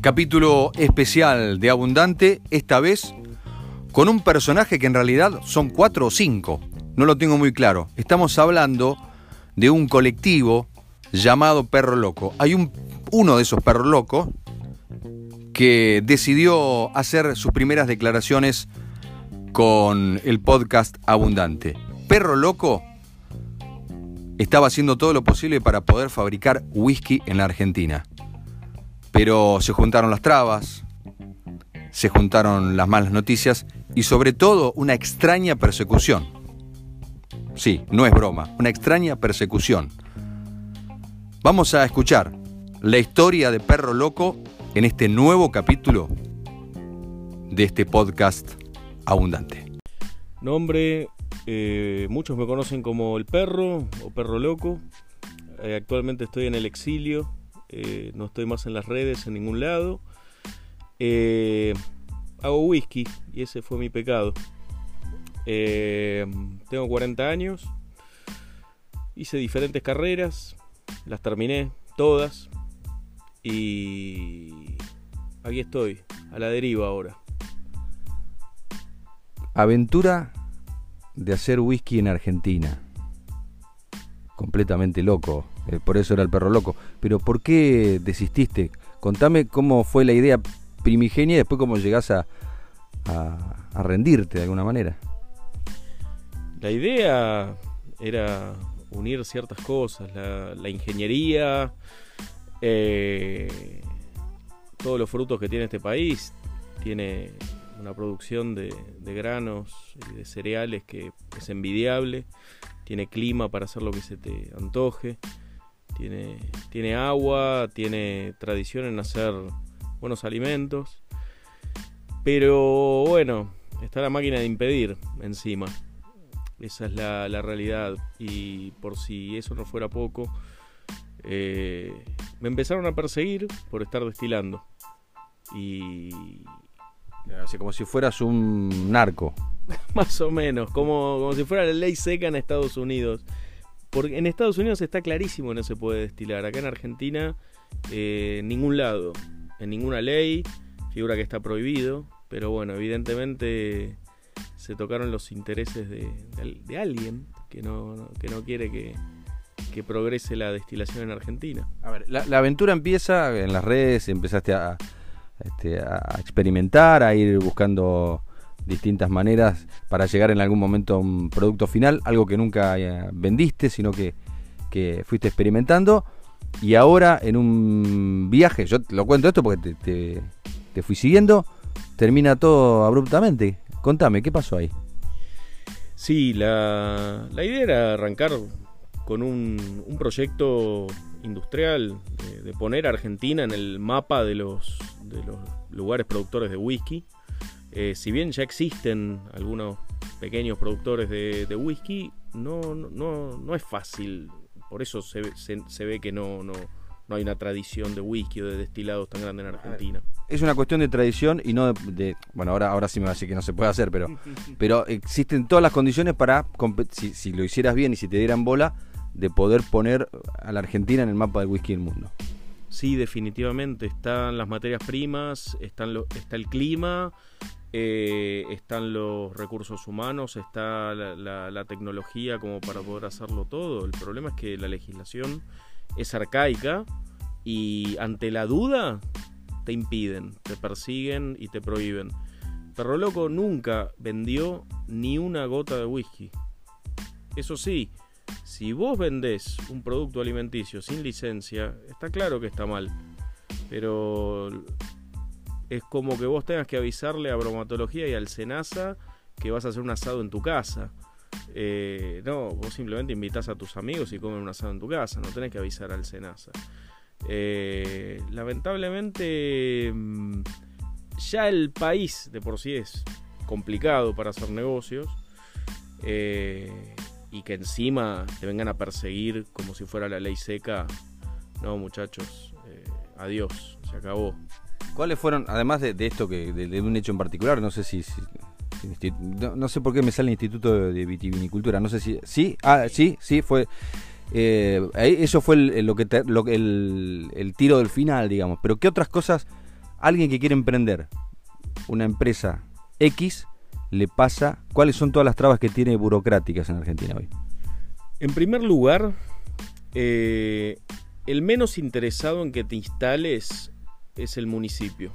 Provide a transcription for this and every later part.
Capítulo especial de Abundante, esta vez con un personaje que en realidad son cuatro o cinco, no lo tengo muy claro. Estamos hablando de un colectivo llamado Perro Loco. Hay un, uno de esos perros locos que decidió hacer sus primeras declaraciones con el podcast Abundante. Perro Loco estaba haciendo todo lo posible para poder fabricar whisky en la Argentina. Pero se juntaron las trabas, se juntaron las malas noticias y sobre todo una extraña persecución. Sí, no es broma, una extraña persecución. Vamos a escuchar la historia de Perro Loco en este nuevo capítulo de este podcast abundante. Nombre, eh, muchos me conocen como El Perro o Perro Loco. Eh, actualmente estoy en el exilio, eh, no estoy más en las redes, en ningún lado. hago whisky y ese fue mi pecado. tengo 40 años, hice diferentes carreras, las terminé todas y aquí estoy, a la deriva ahora. Aventura de hacer whisky en Argentina. Completamente loco, eh, por eso era el perro loco. Pero ¿por qué desististe? Contame cómo fue la idea primigenia y después cómo llegás a, a, rendirte de alguna manera. La idea era unir ciertas cosas, la, ingeniería, eh, todos los frutos que tiene este país, tiene una producción de, granos y de cereales que es envidiable, tiene clima para hacer lo que se te antoje, tiene, tiene agua, tiene tradición en hacer buenos alimentos, pero bueno, está la máquina de impedir encima. Esa es la, realidad y por si eso no fuera poco, eh, me empezaron a perseguir por estar destilando. Y, Así como si fueras un narco. Más o menos, como, como si fuera la ley seca en Estados Unidos. Porque en Estados Unidos está clarísimo que no se puede destilar. Acá en Argentina, eh, en ningún lado, en ninguna ley, figura que está prohibido. Pero bueno, evidentemente se tocaron los intereses de, alguien que no, que no quiere que, que, progrese la destilación en Argentina. A ver, la, la aventura empieza en las redes, empezaste a este, a experimentar, a ir buscando distintas maneras para llegar en algún momento a un producto final, algo que nunca eh, vendiste, sino que, fuiste experimentando. Y ahora en un viaje, yo lo cuento esto porque te, fui siguiendo, termina todo abruptamente. Contame, ¿qué pasó ahí? Sí, la, idea era arrancar con un, un proyecto industrial, de, poner a Argentina en el mapa de los, de los lugares productores de whisky. Eh, si bien ya existen algunos pequeños productores de, whisky, no, no, no, es fácil. Por eso se, se, ve que no, no, no, hay una tradición de whisky o de destilados tan grande en Argentina. Es una cuestión de tradición y no de, bueno, ahora, ahora sí me va a decir que no se puede hacer, pero, pero existen todas las condiciones para, si, si lo hicieras bien y si te dieran bola, de poder poner a la Argentina en el mapa del whisky del mundo. Sí, definitivamente. Están las materias primas, están está el clima, eh, están los recursos humanos, está la, tecnología como para poder hacerlo todo. El problema es que la legislación es arcaica y ante la duda te impiden, te persiguen y te prohíben. Perro Loco nunca vendió ni una gota de whisky. Eso sí, si vos vendés un producto alimenticio sin licencia, está claro que está mal. Pero es como que vos tengas que avisarle a bromatología y al Senasa que vas a hacer un asado en tu casa. Eh, no, vos simplemente invitas a tus amigos y comen un asado en tu casa, no tenés que avisar al Senasa. Eh, lamentablemente, mm, ya el país de por sí es complicado para hacer negocios. Eh, y que encima te vengan a perseguir como si fuera la ley seca, no muchachos, eh, adiós, se acabó. ¿Cuáles fueron, además de, esto, que de, un hecho en particular, no sé si, no, sé por qué me sale el Instituto de Vitivinicultura, no sé si, sí, ah, sí, sí, fue, Eh, eso fue el, lo que el, tiro del final, digamos. Pero ¿qué otras cosas alguien que quiere emprender una empresa X le pasa? ¿Cuáles son todas las trabas que tiene burocráticas en Argentina hoy? En primer lugar, eh, el menos interesado en que te instales es el municipio.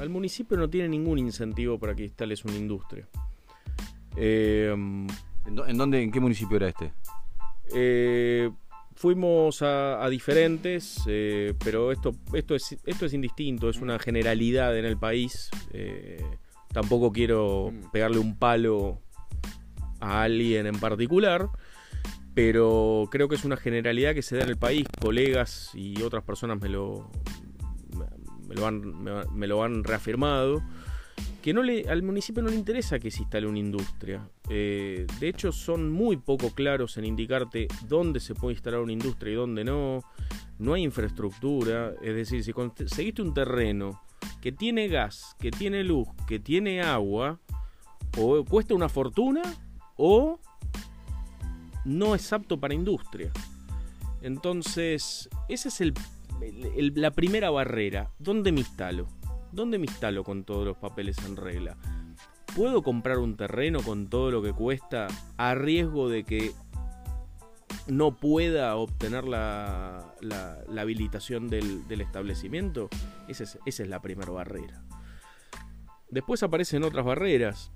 Al municipio no tiene ningún incentivo para que instales una industria. Eh, ¿En, dónde, ¿En qué municipio era este? Eh, fuimos a, diferentes, eh, pero esto, esto, es, esto es indistinto, es una generalidad en el país. Tampoco quiero mm. pegarle un palo a alguien en particular, pero creo que es una generalidad que se da en el país. Colegas y otras personas me lo, me lo, han, me lo han reafirmado que no le, al municipio no le interesa que se instale una industria. Eh, de hecho, son muy poco claros en indicarte dónde se puede instalar una industria y dónde no. No hay infraestructura. Es decir, si conseguiste un terreno que tiene gas, que tiene luz, que tiene agua, o cuesta una fortuna, o no es apto para industria. Entonces, esa es el, la primera barrera. ¿Dónde me instalo? ¿Dónde me instalo con todos los papeles en regla? ¿Puedo comprar un terreno con todo lo que cuesta a riesgo de que no pueda obtener la, habilitación del, establecimiento? Esa es, la primera barrera. Después aparecen otras barreras.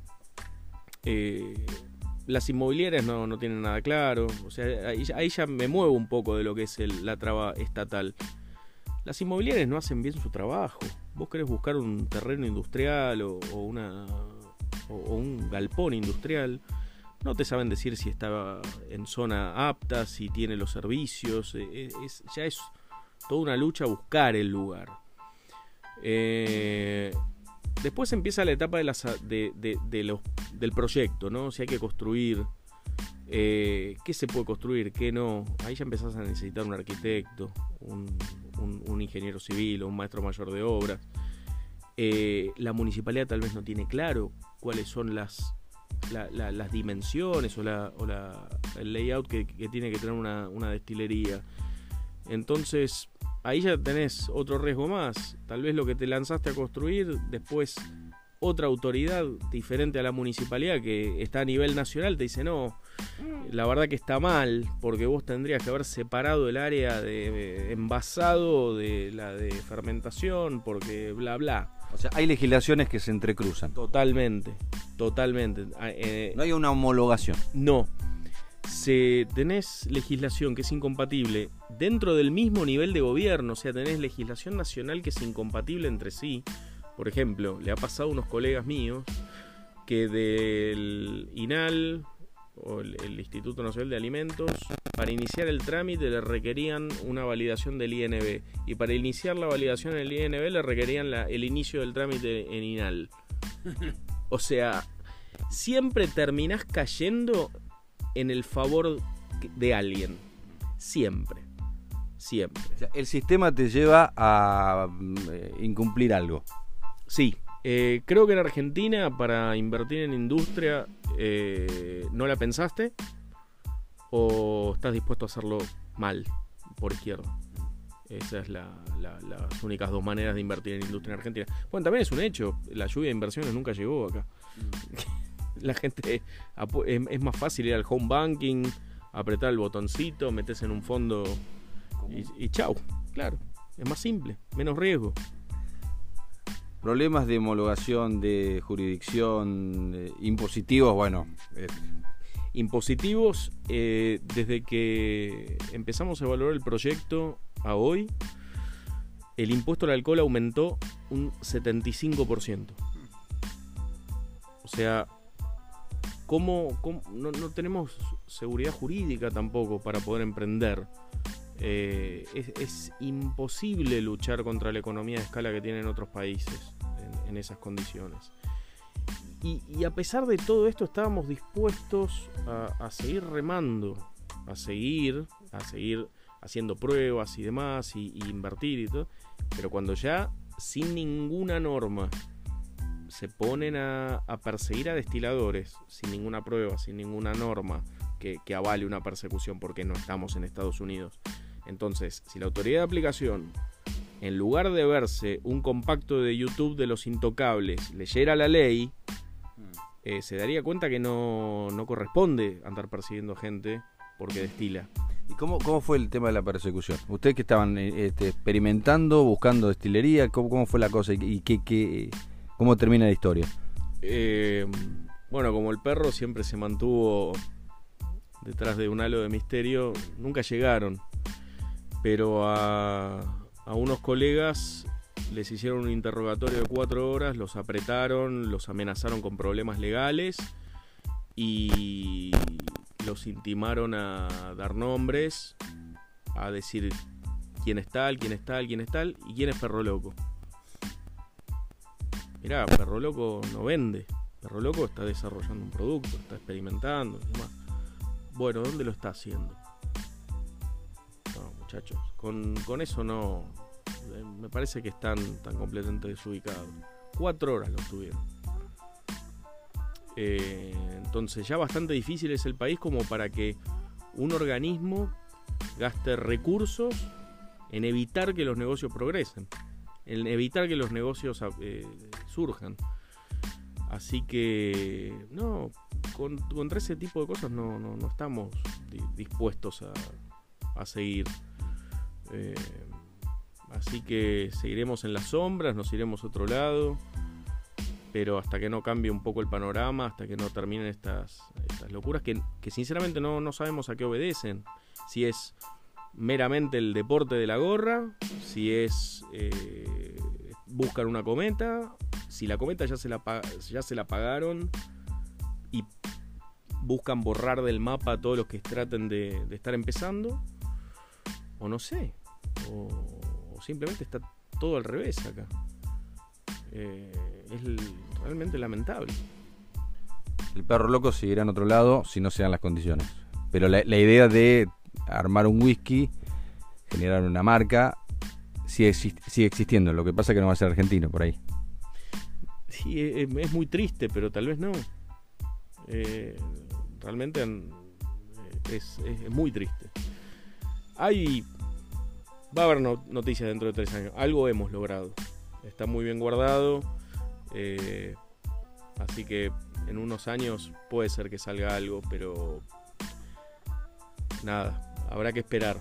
Eh, las inmobiliarias no, tienen nada claro. O sea, ahí, ya me muevo un poco de lo que es la traba estatal. Las inmobiliarias no hacen bien su trabajo vos querés buscar un terreno industrial o, una, o, un galpón industrial, no te saben decir si está en zona apta, si tiene los servicios, eh, eh, ya es toda una lucha buscar el lugar. Eh, después empieza la etapa de, los, del proyecto, ¿no? Si hay que construir, qué se puede construir, qué no. Ahí ya empezás a necesitar un arquitecto, un, ingeniero civil o un maestro mayor de obras. La municipalidad tal vez no tiene claro cuáles son las, las dimensiones o, la, el layout que, tiene que tener una, una destilería. Entonces, ahí ya tenés otro riesgo más. Tal vez lo que te lanzaste a construir, después otra autoridad diferente a la municipalidad que está a nivel nacional te dice, no, la verdad que está mal, porque vos tendrías que haber separado el área de envasado de la de fermentación, porque bla, bla. O sea, hay legislaciones que se entrecruzan. Totalmente, totalmente. Ah, eh, no hay una homologación. No. Si tenés legislación que es incompatible dentro del mismo nivel de gobierno, o sea, tenés legislación nacional que es incompatible entre sí. Por ejemplo, le ha pasado a unos colegas míos que del INAL o el, Instituto Nacional de Alimentos, para iniciar el trámite le requerían una validación del INB y para iniciar la validación del INB le requerían el inicio del trámite en INAL. O sea, siempre terminás cayendo en el favor de alguien. Siempre. Siempre. el sistema te lleva a mm, eh, incumplir algo. Sí, eh, creo que en Argentina para invertir en industria eh, no la pensaste o estás dispuesto a hacerlo mal por izquierda. Esas son las únicas dos maneras de invertir en industria en Argentina. Bueno, también es un hecho, la lluvia de inversiones nunca llegó acá. La gente es, más fácil ir al home banking, apretar el botoncito, metes en un fondo y, y chau. Claro, es más simple, menos riesgo. Problemas de homologación, de jurisdicción, impositivos, bueno. Eh. Impositivos, eh, desde que empezamos a evaluar el proyecto a hoy, el impuesto al alcohol aumentó un 75%. O sea, ¿cómo, no, tenemos seguridad jurídica tampoco para poder emprender? Eh, es, imposible luchar contra la economía de escala que tienen otros países en, esas condiciones. Y, a pesar de todo esto estábamos dispuestos a, seguir remando, a seguir, a seguir haciendo pruebas y demás, y, invertir y todo, pero cuando ya sin ninguna norma se ponen a, a, perseguir a destiladores, sin ninguna prueba, sin ninguna norma, que, que avale una persecución porque no estamos en Estados Unidos. Entonces, si la autoridad de aplicación, en lugar de verse un compacto de YouTube de los intocables, leyera la ley, eh, se daría cuenta que no, no corresponde andar persiguiendo gente porque destila. ¿Y cómo, cómo fue el tema de la persecución? Ustedes que estaban eh, este, experimentando, buscando destilería, ¿cómo, cómo fue la cosa y qué, qué, cómo termina la historia? Eh, bueno, como el perro siempre se mantuvo detrás de un halo de misterio, nunca llegaron. Pero a, a unos colegas les hicieron un interrogatorio de cuatro horas, los apretaron, los amenazaron con problemas legales y los intimaron a dar nombres, a decir quién es tal, quién es tal, quién es tal y quién es Perro Loco. Mirá, Perro Loco no vende. Perro Loco está desarrollando un producto, está experimentando. Bueno, ¿dónde lo está haciendo? No, muchachos, con, con eso no. Eh, me parece que están tan completamente desubicados. Cuatro horas lo tuvieron. Eh, entonces ya bastante difícil es el país como para que un organismo gaste recursos en evitar que los negocios progresen, en evitar que los negocios eh, surjan. Así que, no, contra ese tipo de cosas no, no, estamos dispuestos a, seguir. Eh, así que seguiremos en las sombras, nos iremos a otro lado pero hasta que no cambie un poco el panorama, hasta que no terminen estas, estas locuras que, sinceramente no, no, sabemos a qué obedecen. Si es meramente el deporte de la gorra, si es eh, buscan una cometa, si la cometa ya se la, ya se la pagaron y buscan borrar del mapa a todos los que traten de, estar empezando, o no sé, o, simplemente está todo al revés acá. Eh, es realmente lamentable. El perro loco seguirá en otro lado si no se dan las condiciones. Pero la, idea de armar un whisky, generar una marca, sigue, sigue, existiendo. Lo que pasa es que no va a ser argentino por ahí. Sí, es, muy triste, pero tal vez no. Eh, realmente es, muy triste. Hay. Va a haber noticias dentro de tres años. Algo hemos logrado. Está muy bien guardado eh, así que en unos años puede ser que salga algo, pero nada, habrá que esperar.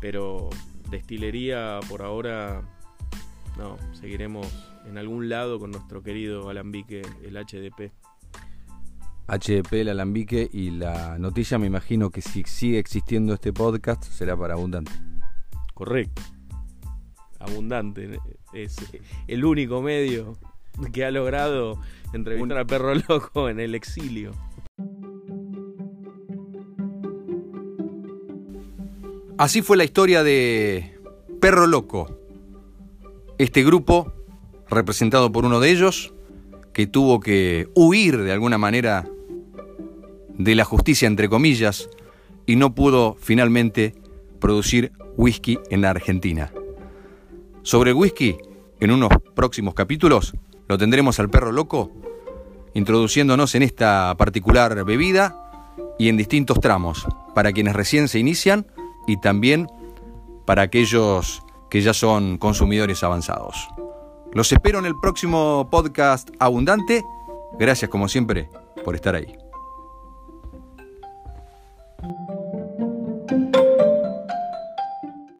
Pero destilería por ahora, no, seguiremos en algún lado con nuestro querido alambique, el HDP. HDP, el alambique y la noticia, me imagino que si sigue existiendo este podcast será para Abundante. Correcto. Abundante. Es el único medio que ha logrado entrevistar a Perro Loco en el exilio. Así fue la historia de Perro Loco, este grupo representado por uno de ellos que tuvo que huir de alguna manera de la justicia, entre comillas, y no pudo finalmente producir whisky en la Argentina. Sobre el whisky, en unos próximos capítulos, lo tendremos al perro loco introduciéndonos en esta particular bebida y en distintos tramos, para quienes recién se inician y también para aquellos que ya son consumidores avanzados. Los espero en el próximo podcast abundante. Gracias como siempre por estar ahí.